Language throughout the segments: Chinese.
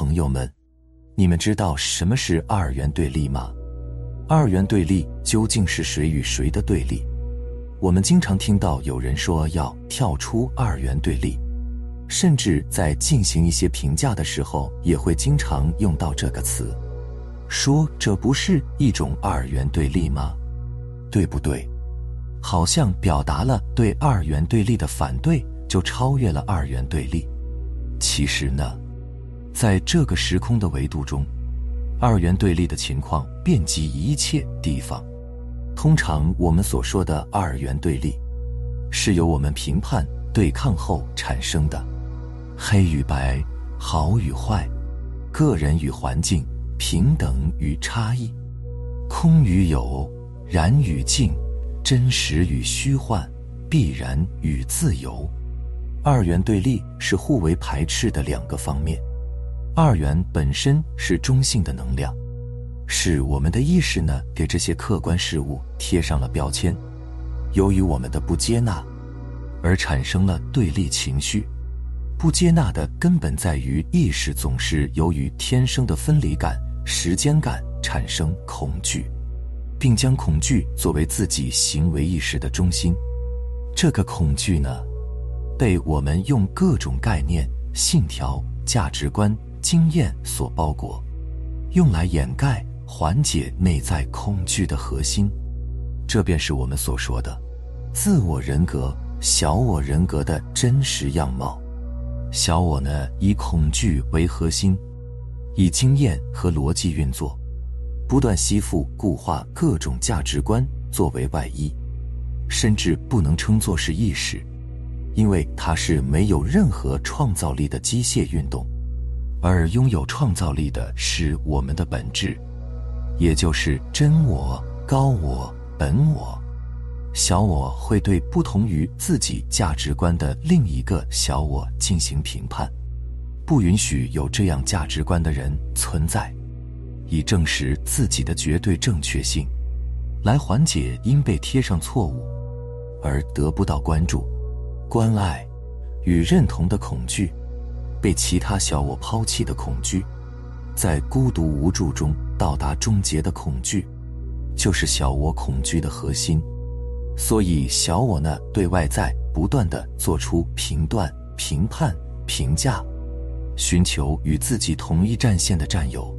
朋友们，你们知道什么是二元对立吗？二元对立究竟是谁与谁的对立？我们经常听到有人说要跳出二元对立，甚至在进行一些评价的时候，也会经常用到这个词，说这不是一种二元对立吗？对不对？好像表达了对二元对立的反对，就超越了二元对立。其实呢，在这个时空的维度中，二元对立的情况遍及一切地方。通常我们所说的二元对立，是由我们评判对抗后产生的，黑与白，好与坏，个人与环境，平等与差异，空与有，然与静，真实与虚幻，必然与自由。二元对立是互为排斥的两个方面。二元本身是中性的能量，是我们的意识呢给这些客观事物贴上了标签。由于我们的不接纳，而产生了对立情绪。不接纳的根本在于意识总是由于天生的分离感、时间感产生恐惧，并将恐惧作为自己行为意识的中心。这个恐惧呢？被我们用各种概念、信条、价值观、经验所包裹，用来掩盖、缓解内在恐惧的核心，这便是我们所说的自我人格、小我人格的真实样貌。小我呢，以恐惧为核心，以经验和逻辑运作，不断吸附、固化各种价值观作为外衣，甚至不能称作是意识。因为它是没有任何创造力的机械运动，而拥有创造力的是我们的本质，也就是真我、高我、本我。小我会对不同于自己价值观的另一个小我进行评判，不允许有这样价值观的人存在，以证实自己的绝对正确性，来缓解因被贴上错误而得不到关注。关爱与认同的恐惧，被其他小我抛弃的恐惧，在孤独无助中到达终结的恐惧，就是小我恐惧的核心。所以，小我呢，对外在不断的做出评断、评判、评价，寻求与自己同一战线的战友，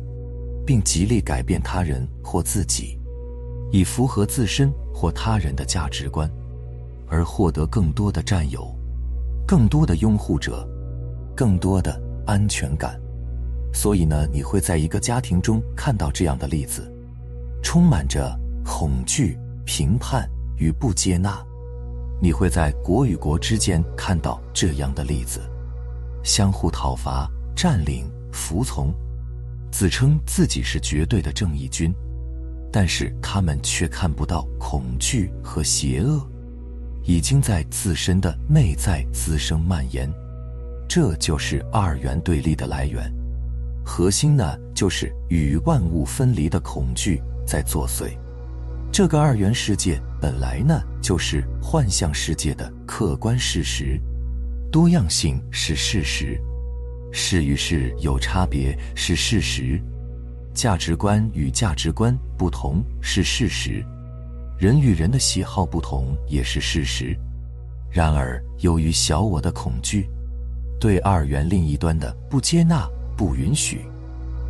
并极力改变他人或自己，以符合自身或他人的价值观。而获得更多的战友，更多的拥护者，更多的安全感。所以呢，你会在一个家庭中看到这样的例子，充满着恐惧、评判与不接纳；你会在国与国之间看到这样的例子，相互讨伐、占领、服从，自称自己是绝对的正义军，但是他们却看不到恐惧和邪恶。已经在自身的内在滋生蔓延，这就是二元对立的来源。核心呢，就是与万物分离的恐惧在作祟。这个二元世界本来呢，就是幻象世界的客观事实。多样性是事实，事与事有差别是事实，价值观与价值观不同是事实。人与人的喜好不同也是事实，然而由于小我的恐惧，对二元另一端的不接纳、不允许，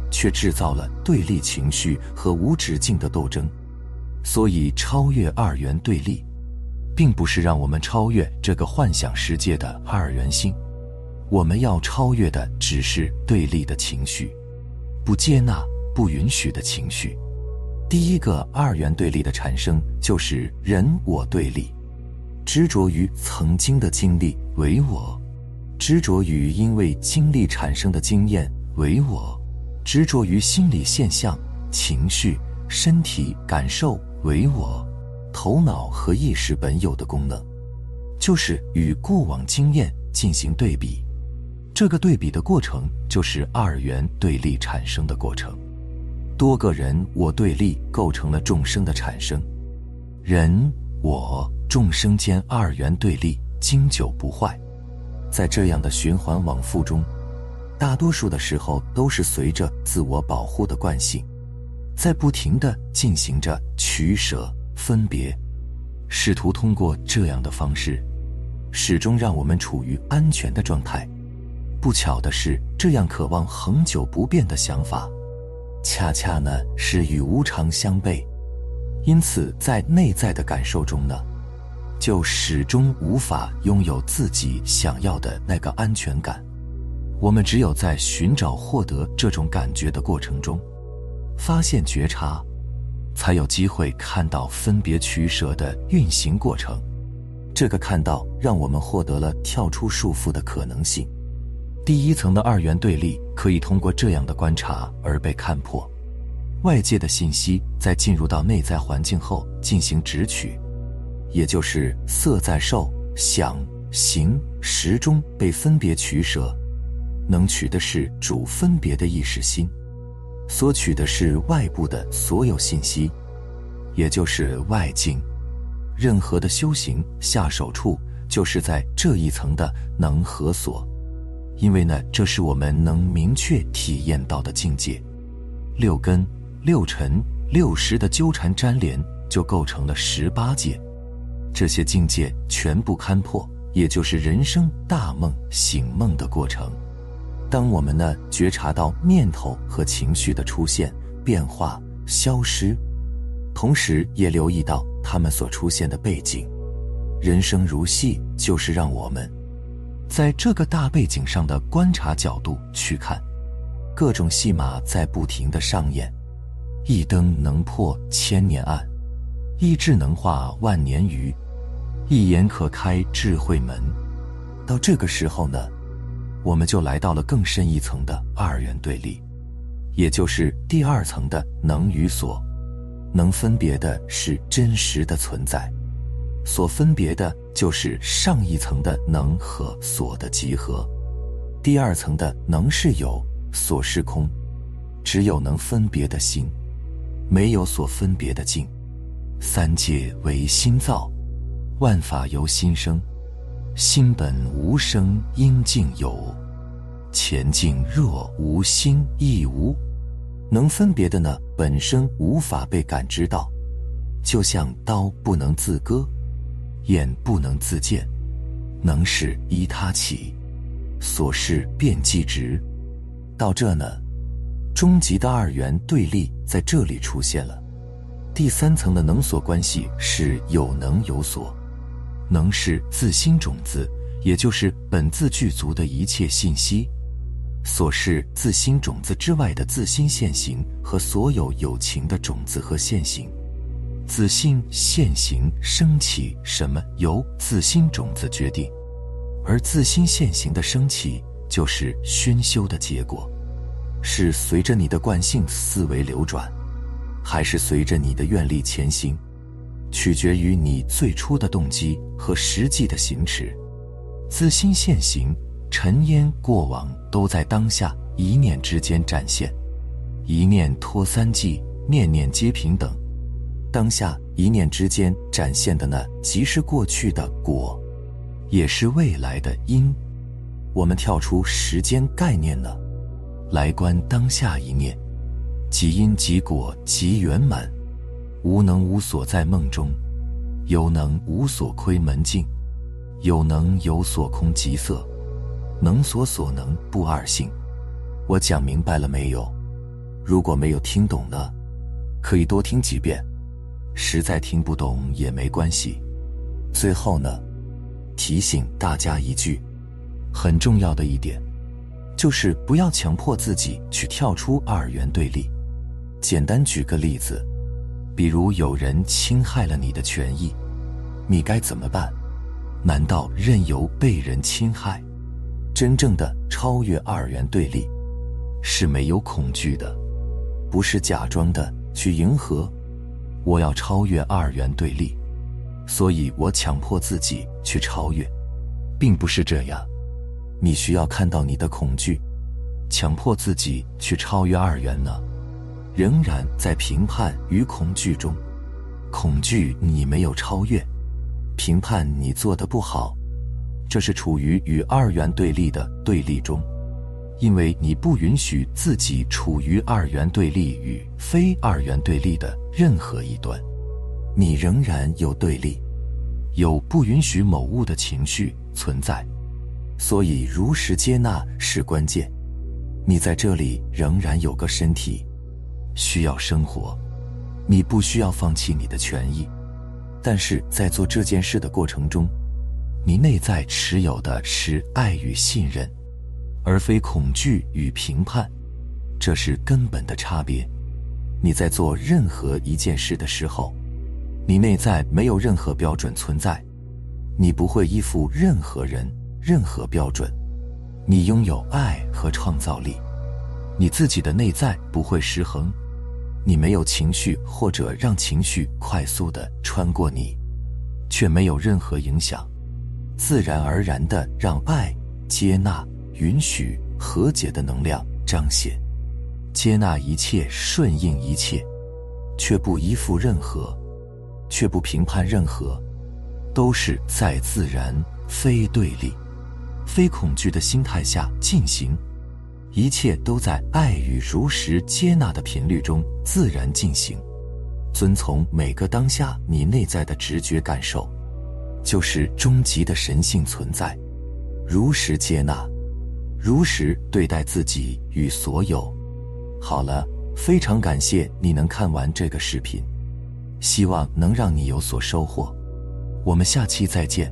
却制造了对立情绪和无止境的斗争。所以，超越二元对立，并不是让我们超越这个幻想世界的二元性，我们要超越的只是对立的情绪，不接纳、不允许的情绪。第一个二元对立的产生就是人我对立，执着于曾经的经历为我，执着于因为经历产生的经验为我，执着于心理现象、情绪、身体感受为我，头脑和意识本有的功能，就是与过往经验进行对比，这个对比的过程就是二元对立产生的过程。多个人我对立构成了众生的产生，人我众生间二元对立经久不坏，在这样的循环往复中，大多数的时候都是随着自我保护的惯性，在不停的进行着取舍、分别，试图通过这样的方式，始终让我们处于安全的状态。不巧的是，这样渴望恒久不变的想法，恰恰呢是与无常相悖。因此，在内在的感受中呢，就始终无法拥有自己想要的那个安全感。我们只有在寻找、获得这种感觉的过程中，发现、觉察，才有机会看到分别取舍的运行过程。这个看到，让我们获得了跳出束缚的可能性。第一层的二元对立，可以通过这样的观察而被看破。外界的信息在进入到内在环境后进行直取，也就是色在受、想、行、识中被分别取舍，能取的是主分别的意识心，所取的是外部的所有信息，也就是外境。任何的修行下手处就是在这一层的能和所，因为呢，这是我们能明确体验到的境界。六根。六尘、六识的纠缠粘连，就构成了十八界。这些境界全部勘破，也就是人生大梦醒梦的过程。当我们呢觉察到念头和情绪的出现、变化、消失，同时也留意到他们所出现的背景。人生如戏，就是让我们在这个大背景上的观察角度去看，各种戏码在不停的上演。一灯能破千年暗，一智能化万年愚，一言可开智慧门。到这个时候呢，我们就来到了更深一层的二元对立，也就是第二层的能与所。能分别的是真实的存在，所分别的就是上一层的能和所的集合。第二层的能是有，所是空，只有能分别的心。没有所分别的境，三界为心造，万法由心生，心本无生，因境有。前境若无心亦无，能分别的呢，本身无法被感知到，就像刀不能自割，眼不能自见，能是依他起，所事便即直。到这呢。终极的二元对立在这里出现了。第三层的能所关系是有能有所，能是自心种子，也就是本自具足的一切信息；所是自心种子之外的自心现行和所有有情的种子和现行。自心现行升起什么，由自心种子决定，而自心现行的升起就是熏修的结果。是随着你的惯性思维流转，还是随着你的愿力前行，取决于你最初的动机和实际的行持。自心现行，尘烟过往都在当下一念之间展现。一念托三际，念念皆平等。当下一念之间展现的呢，即是过去的果，也是未来的因。我们跳出时间概念呢？来观当下一念，即因即果即圆满，无能无所在梦中，有能无所窥门径，有能有所空即色，能所所能不二性。我讲明白了没有？如果没有听懂呢，可以多听几遍。实在听不懂也没关系。最后呢，提醒大家一句，很重要的一点。就是不要强迫自己去跳出二元对立。简单举个例子，比如有人侵害了你的权益，你该怎么办？难道任由被人侵害？真正的超越二元对立，是没有恐惧的，不是假装的去迎合。我要超越二元对立，所以我强迫自己去超越，并不是这样。你需要看到你的恐惧，强迫自己去超越二元呢？仍然在评判与恐惧中，恐惧你没有超越，评判你做的不好，这是处于与二元对立的对立中，因为你不允许自己处于二元对立与非二元对立的任何一端，你仍然有对立，有不允许某物的情绪存在，所以如实接纳是关键。你在这里仍然有个身体，需要生活，你不需要放弃你的权益，但是在做这件事的过程中，你内在持有的是爱与信任。而非恐惧与评判，这是根本的差别。你在做任何一件事的时候，你内在没有任何标准存在，你不会依附任何人、任何标准，你拥有爱和创造力，你自己的内在不会失衡，你没有情绪或者让情绪快速的穿过你，却没有任何影响，自然而然的让爱接纳。允许和解的能量彰显，接纳一切，顺应一切，却不依附任何，却不评判任何，都是在自然、非对立、非恐惧的心态下进行，一切都在爱与如实接纳的频率中自然进行，遵从每个当下你内在的直觉感受，就是终极的神性存在，如实接纳。如实对待自己与所有。好了，非常感谢你能看完这个视频，希望能让你有所收获。我们下期再见。